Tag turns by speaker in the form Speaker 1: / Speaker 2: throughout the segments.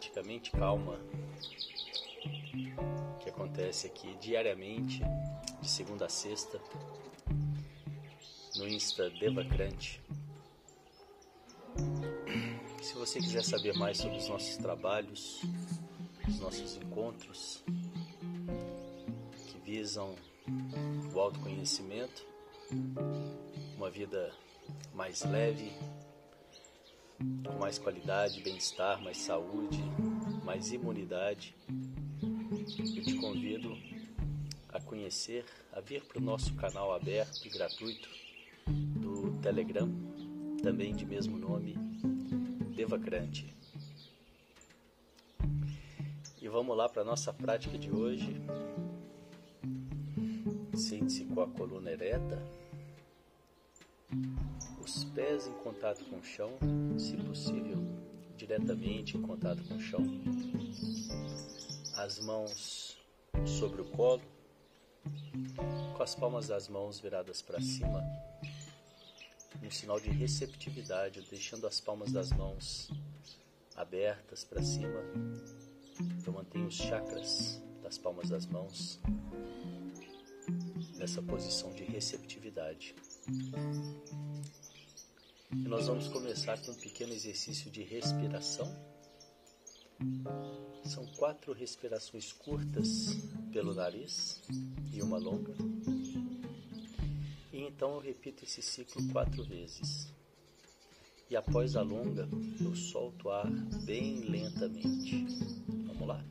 Speaker 1: essa prática mente calma que acontece aqui diariamente, de segunda a sexta, no Insta Devacrante. Se você quiser saber mais sobre os nossos trabalhos, os nossos encontros que visam o autoconhecimento, uma vida mais leve, com mais qualidade, bem-estar, mais saúde, mais imunidade, eu te convido a conhecer, a vir para o nosso canal aberto e gratuito do Telegram, também de mesmo nome, Devacrante. E vamos lá para a nossa prática de hoje. Sente-se com a coluna ereta, os pés em contato com o chão, se possível, diretamente em contato com o chão, as mãos sobre o colo, com as palmas das mãos viradas para cima, um sinal de receptividade, deixando as palmas das mãos abertas para cima. Eu mantenho os chakras das palmas das mãos nessa posição de receptividade. E nós vamos começar com um pequeno exercício de respiração. São quatro respirações curtas pelo nariz e uma longa. E então eu repito esse ciclo quatro vezes. E após a longa, eu solto o ar bem lentamente. Vamos lá?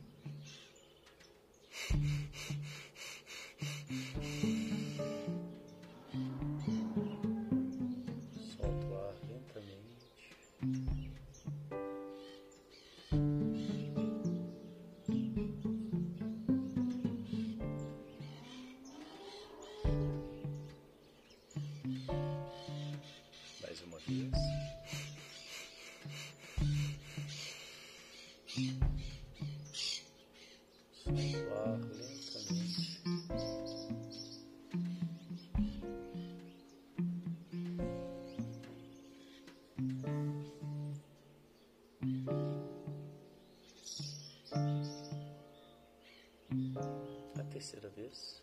Speaker 1: Terceira vez.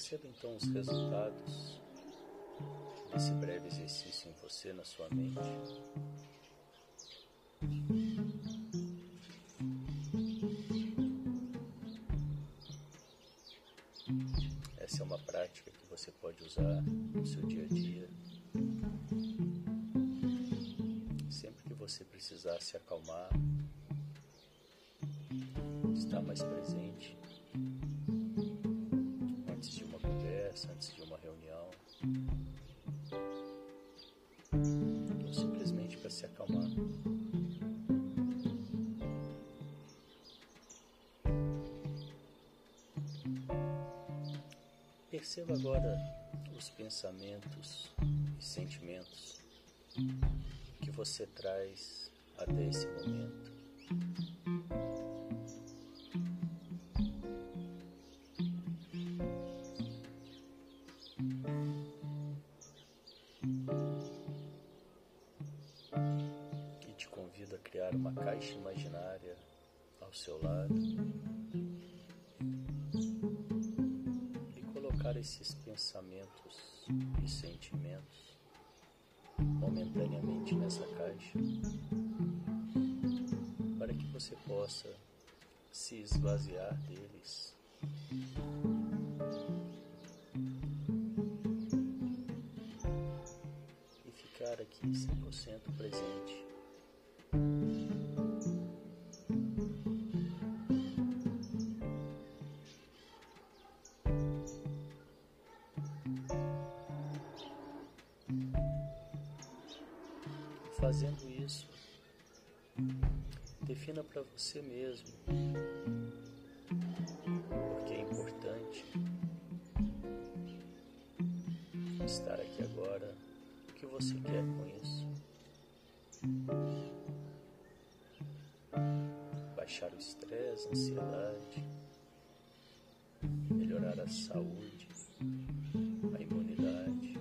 Speaker 1: Perceba então os resultados desse breve exercício em você, na sua mente. Essa é uma prática que você pode usar no seu dia a dia. Sempre que você precisar se acalmar, estar mais presente se acalmar. Perceba agora os pensamentos e sentimentos que você traz até esse momento. Possa se esvaziar deles. E ficar aqui 100% presente. Fazendo isso, defina para você mesmo porque é importante estar aqui agora, o que você quer com isso. Baixar o estresse, a ansiedade, melhorar a saúde, a imunidade,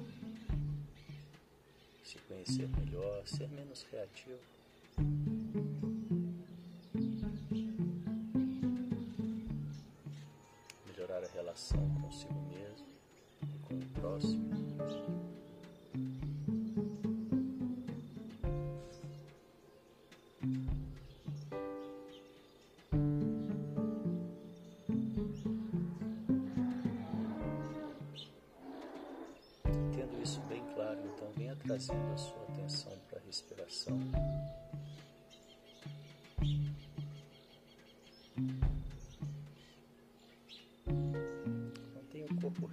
Speaker 1: se conhecer melhor, ser menos reativo. Relação consigo mesmo e com o próximo.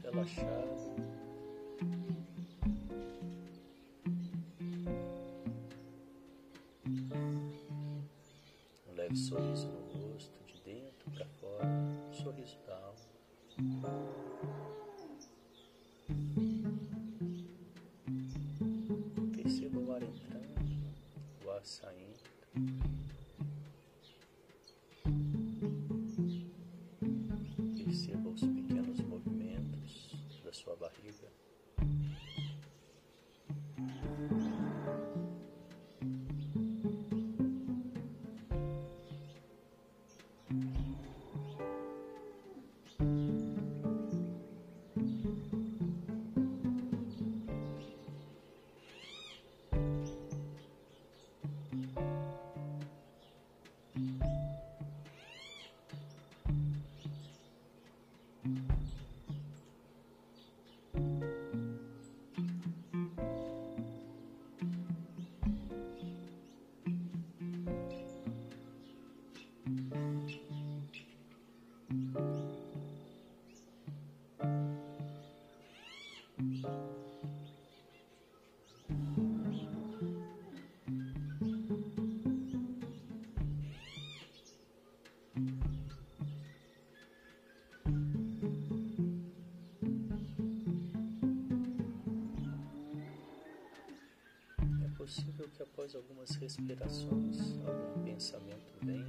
Speaker 1: Relaxado. Um leve sorriso no rosto, de dentro para fora, um sorriso da alma. Perceba o ar entrando, o ar saindo. Possível que após algumas respirações algum pensamento venha.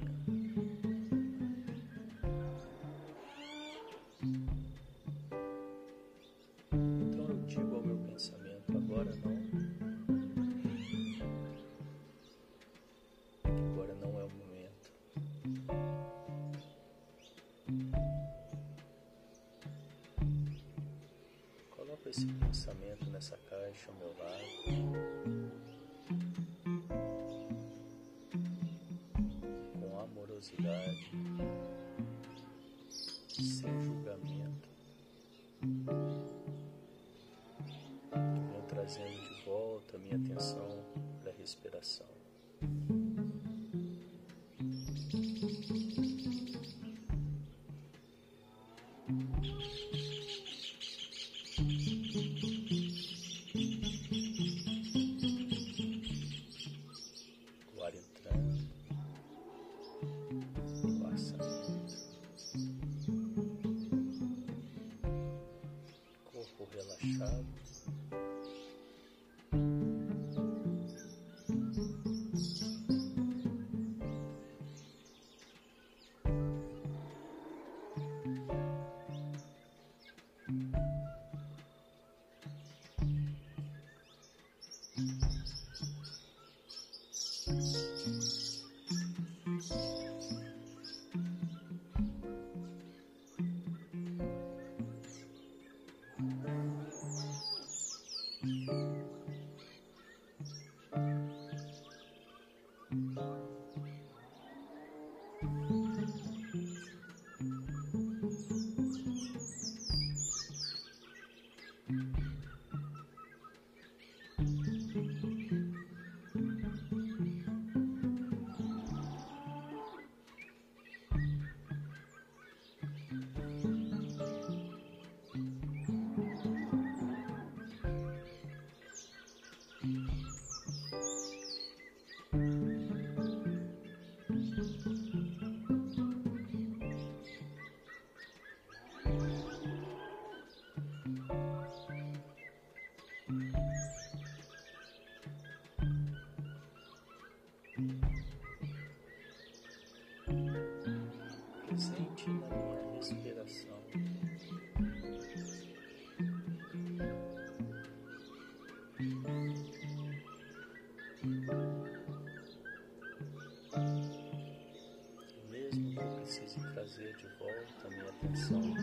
Speaker 1: Esse pensamento nessa caixa meu lado. Com amorosidade, Presente na minha respiração. Mesmo que eu precise trazer de volta a minha atenção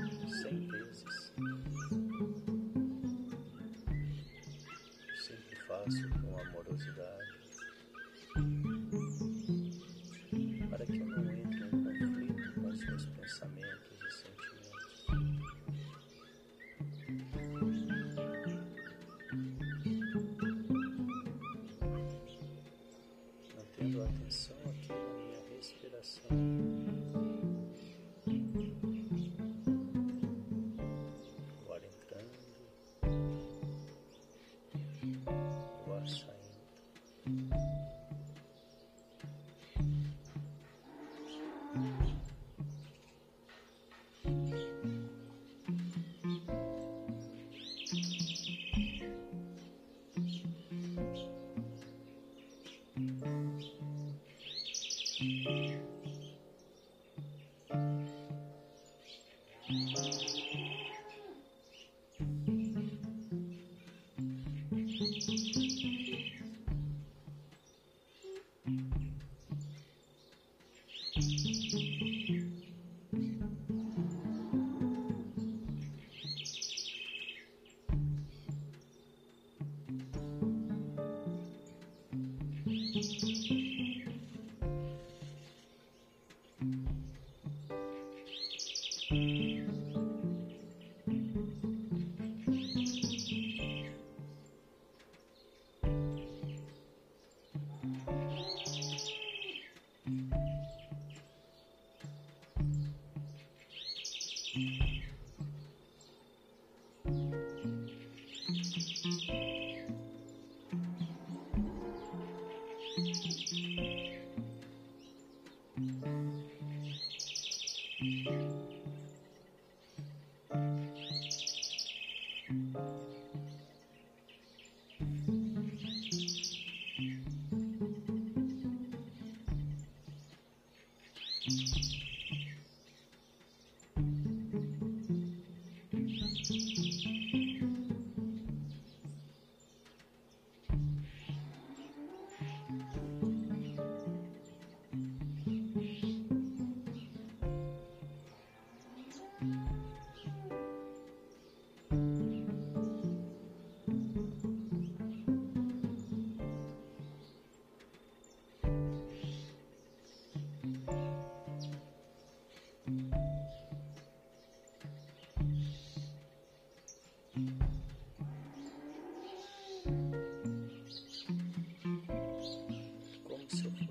Speaker 1: Mm-hmm.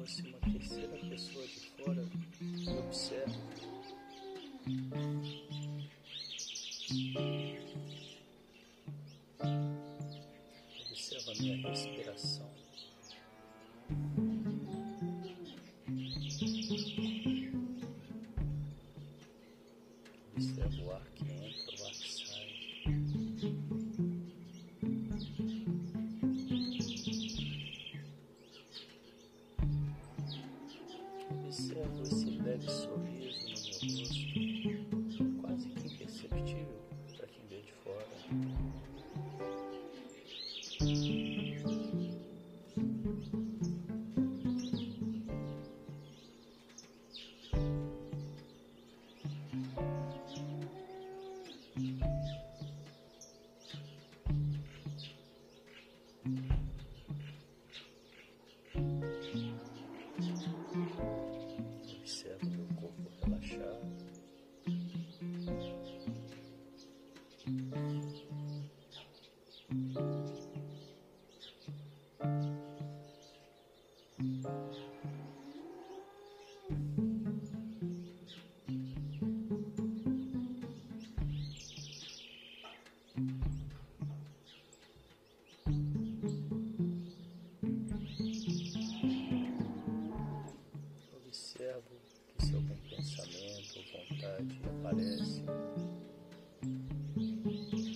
Speaker 1: Fosse uma terceira pessoa de fora, eu observo. Observo a minha respiração. Observo o ar que entra, dificuldade aparece,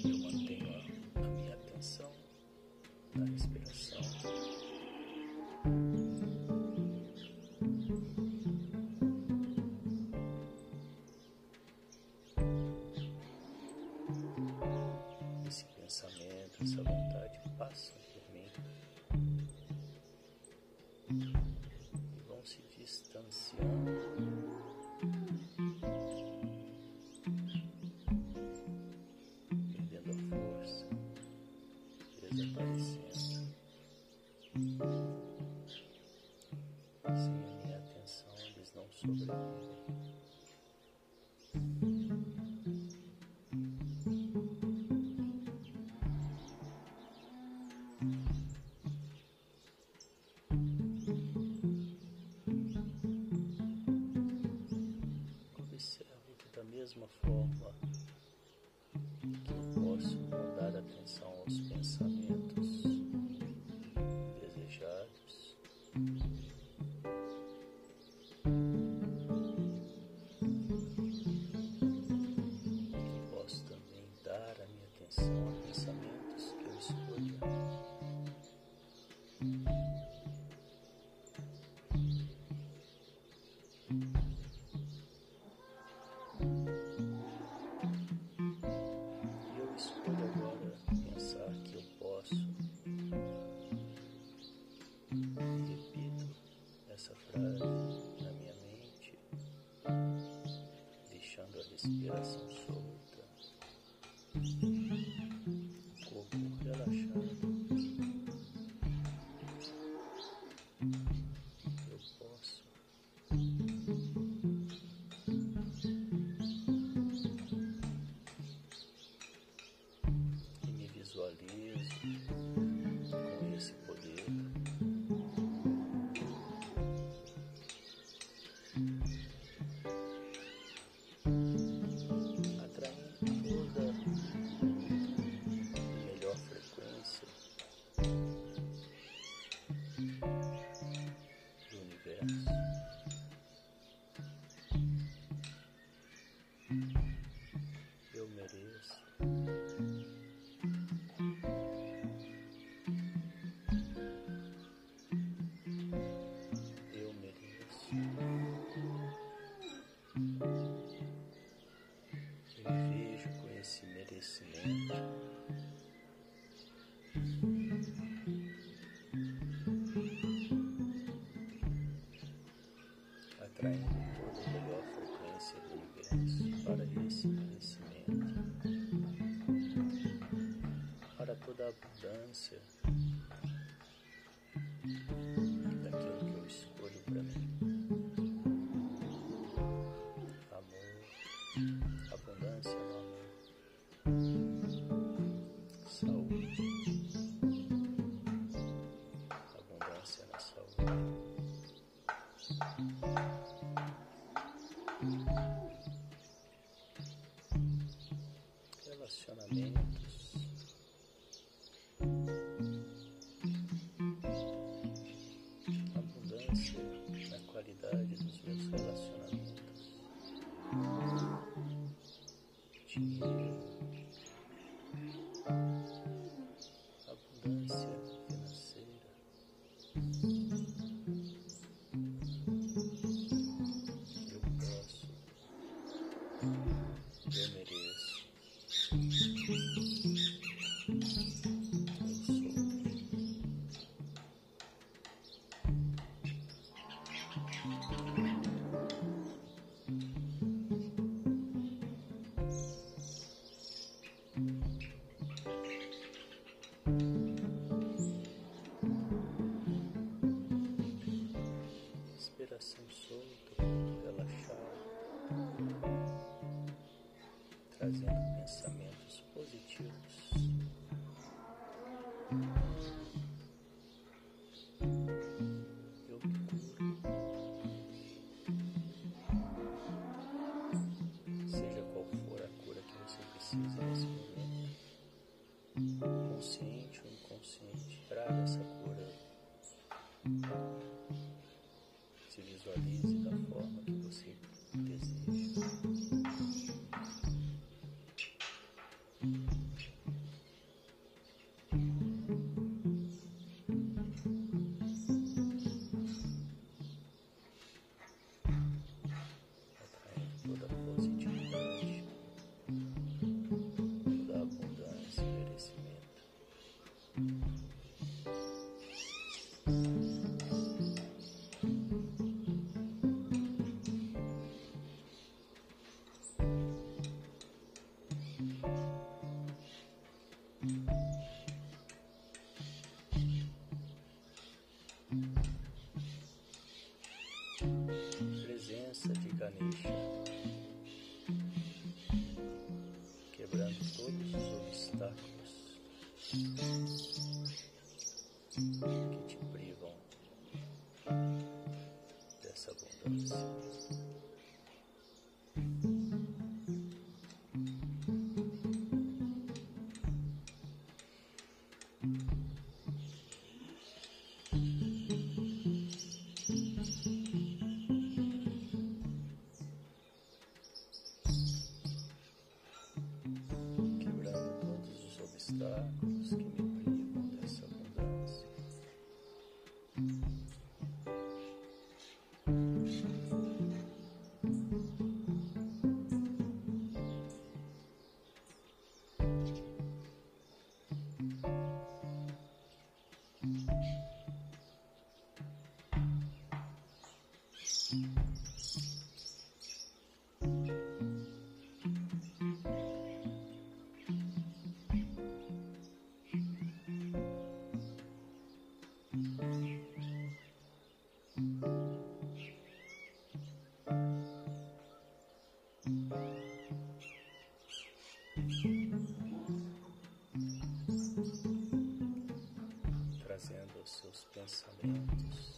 Speaker 1: eu mantenho a, a minha atenção na respiração. Esse pensamento, essa vontade passam por mim e vão se distanciando. conhecimento. Atraindo toda a melhor frequência do universo para esse conhecimento, para toda a abundância. you. Preencha, quebrando todos os obstáculos que te privam dessa abundância. Trazendo os seus pensamentos.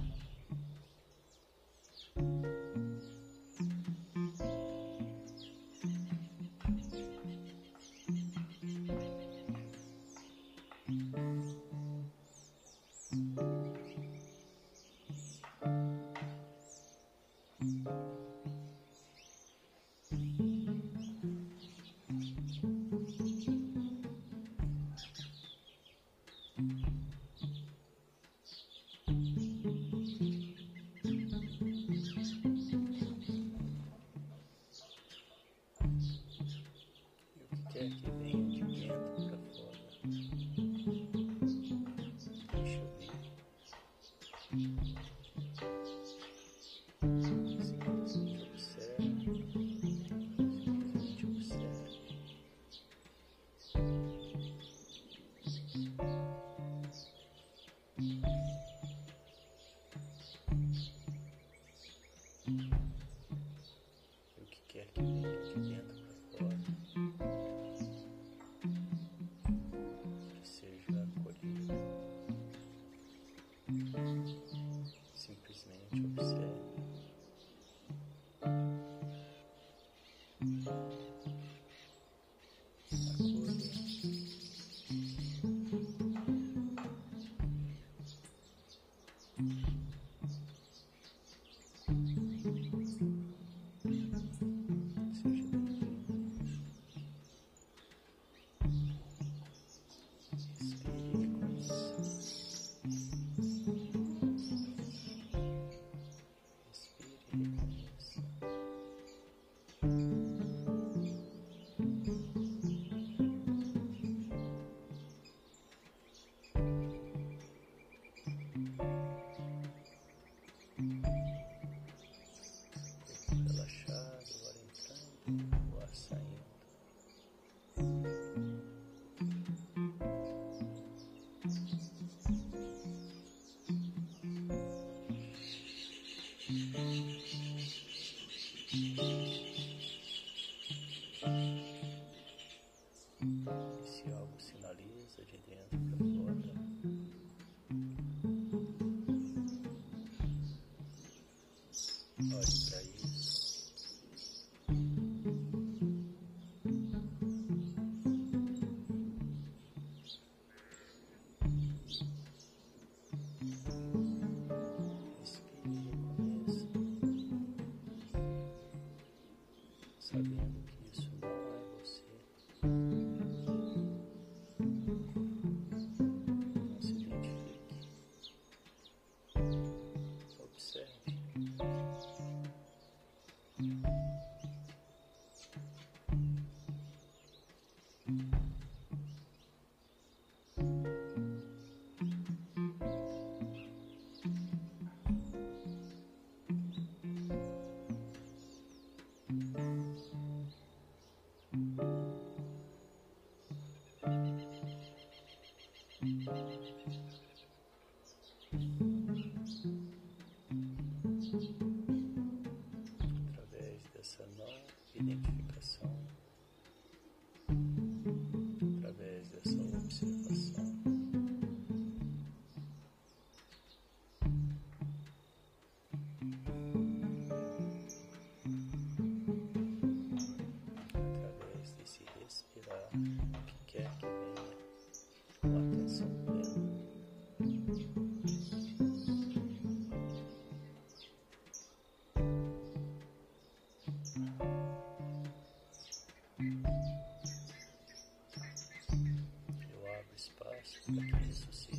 Speaker 1: espaço para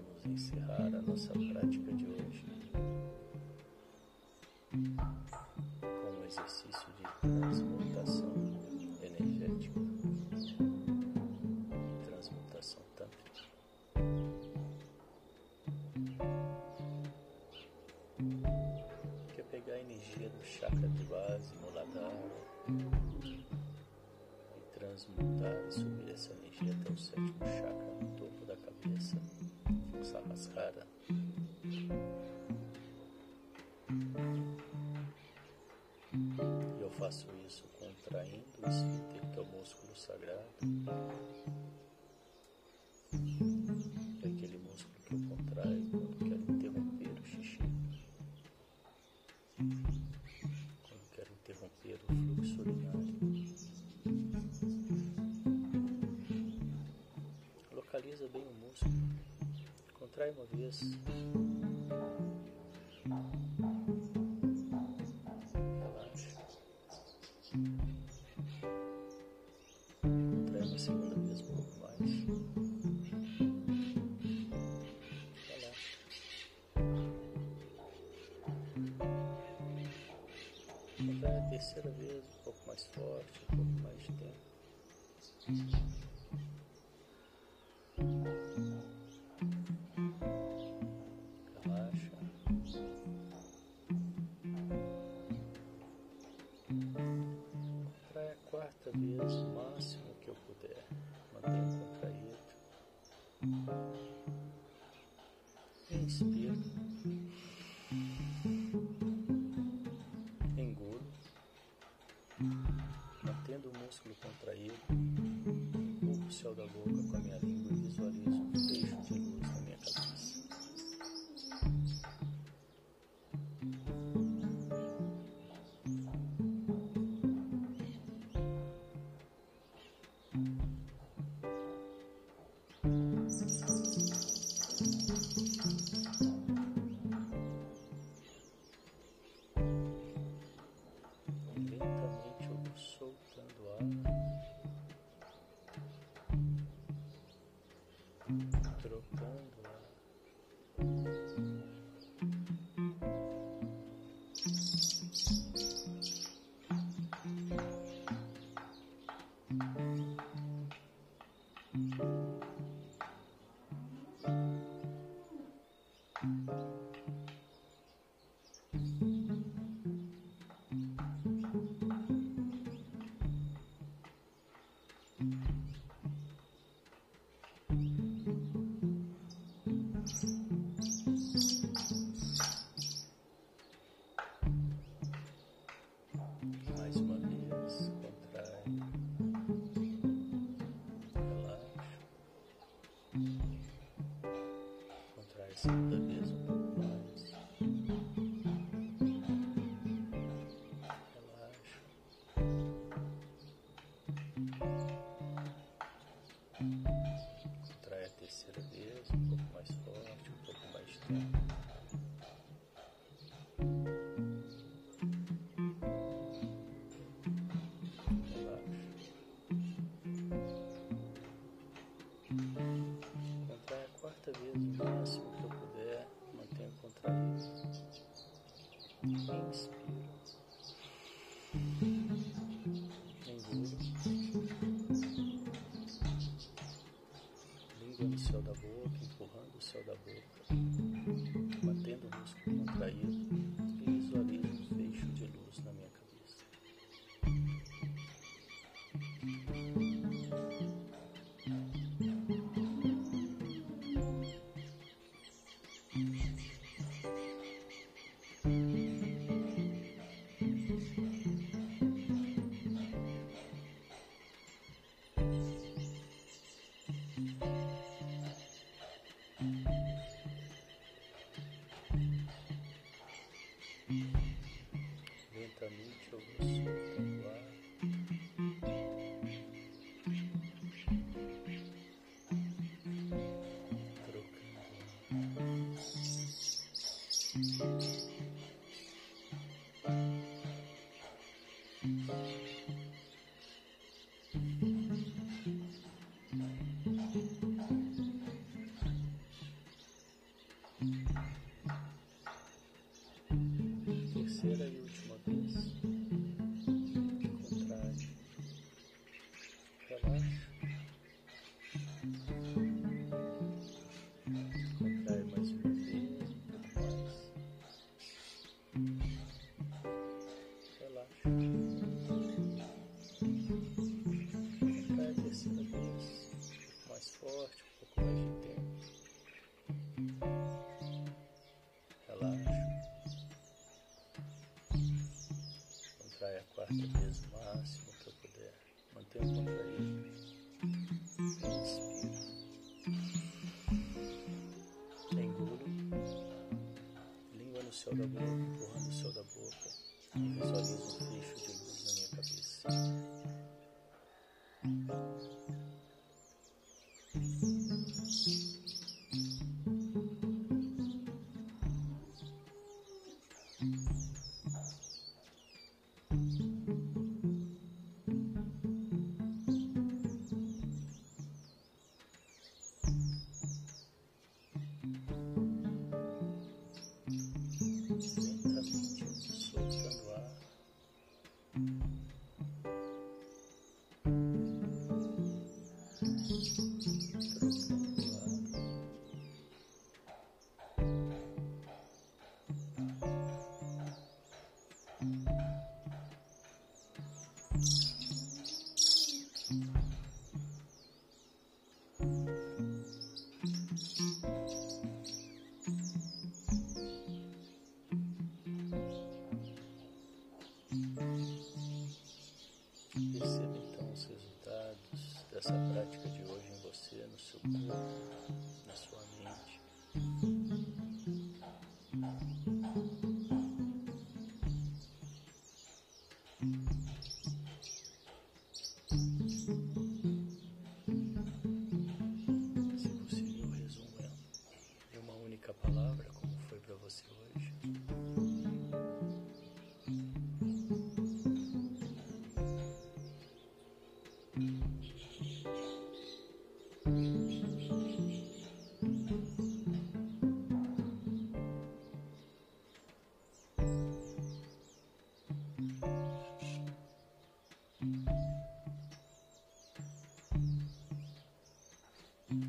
Speaker 1: vamos encerrar a nossa prática de hoje com o exercício de transmutação. sagrado. все Гогол, как умер. céu da boca, empurrando o céu da boca, batendo o músculo contraído e visualizo um fecho de luz na minha cabeça. thank 接的游戏。Quarta vez máximo que eu puder. Mantenha o contraído. Inspira. Engulo. Língua no céu da boca,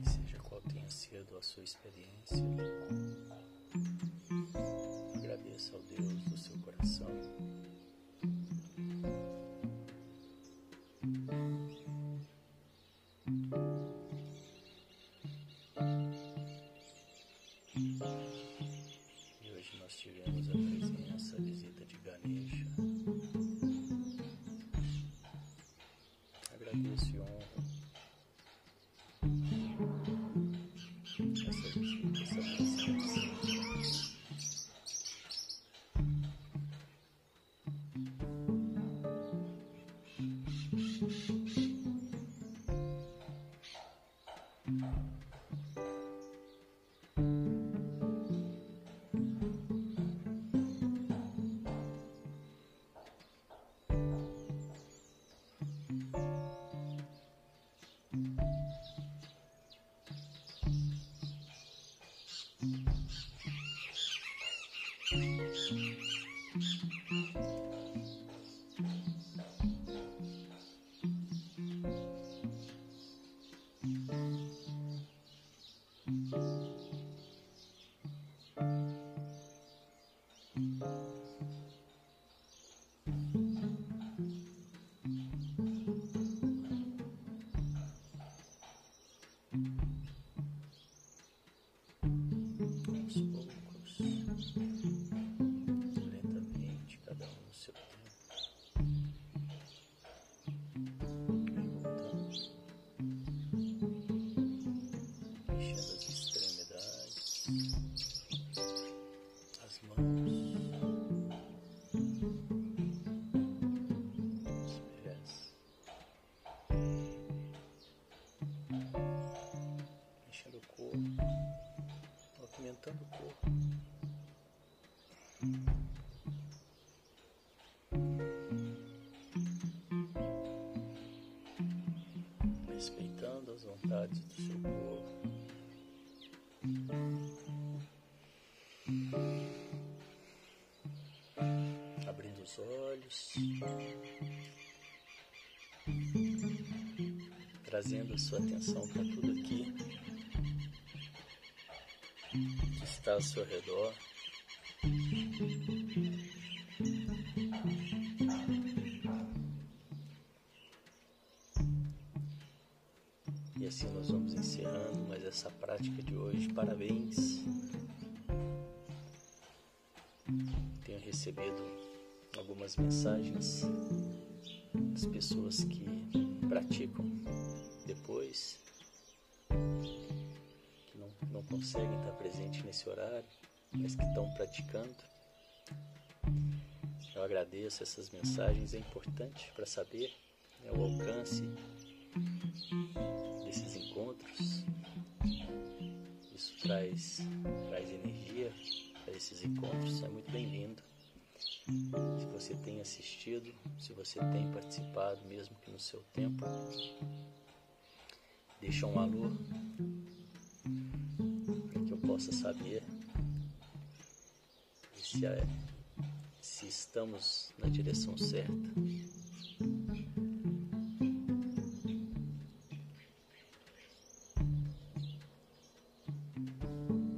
Speaker 1: Seja qual tenha sido a sua experiência, Movimentando o corpo. Respeitando as vontades do seu corpo. Abrindo os olhos. Trazendo a sua atenção para tudo aqui está ao seu redor. E assim nós vamos encerrando mais essa prática de hoje. Parabéns. Tenho recebido algumas mensagens das pessoas que praticam depois, conseguem estar presente nesse horário, mas que estão praticando. Eu agradeço essas mensagens, é importante para saber né, o alcance desses encontros. Isso traz, traz energia para esses encontros, é muito bem-vindo. Se você tem assistido, se você tem participado, mesmo que no seu tempo, deixa um alô possa saber se, é, se estamos na direção certa.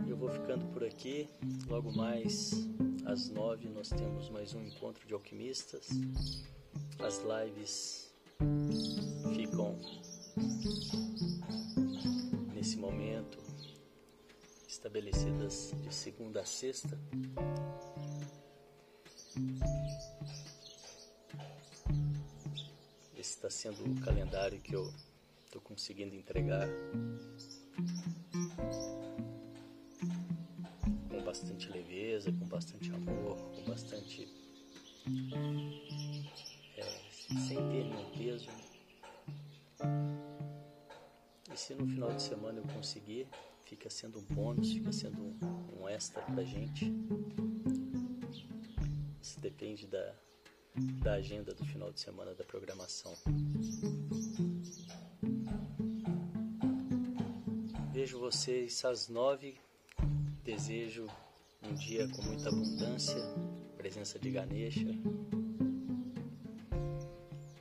Speaker 1: Eu vou ficando por aqui. Logo mais às nove nós temos mais um encontro de alquimistas. As lives ficam estabelecidas de segunda a sexta. Esse está sendo o calendário que eu estou conseguindo entregar com bastante leveza, com bastante amor, com bastante. É, sem ter nenhum peso. E se no final de semana eu conseguir, fica sendo um bônus, fica sendo um, extra pra gente. Isso depende da, da agenda do final de semana da programação. Vejo vocês às nove. Desejo um dia com muita abundância, presença de Ganesha,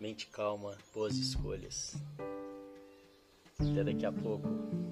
Speaker 1: mente calma, boas escolhas. Até daqui a pouco.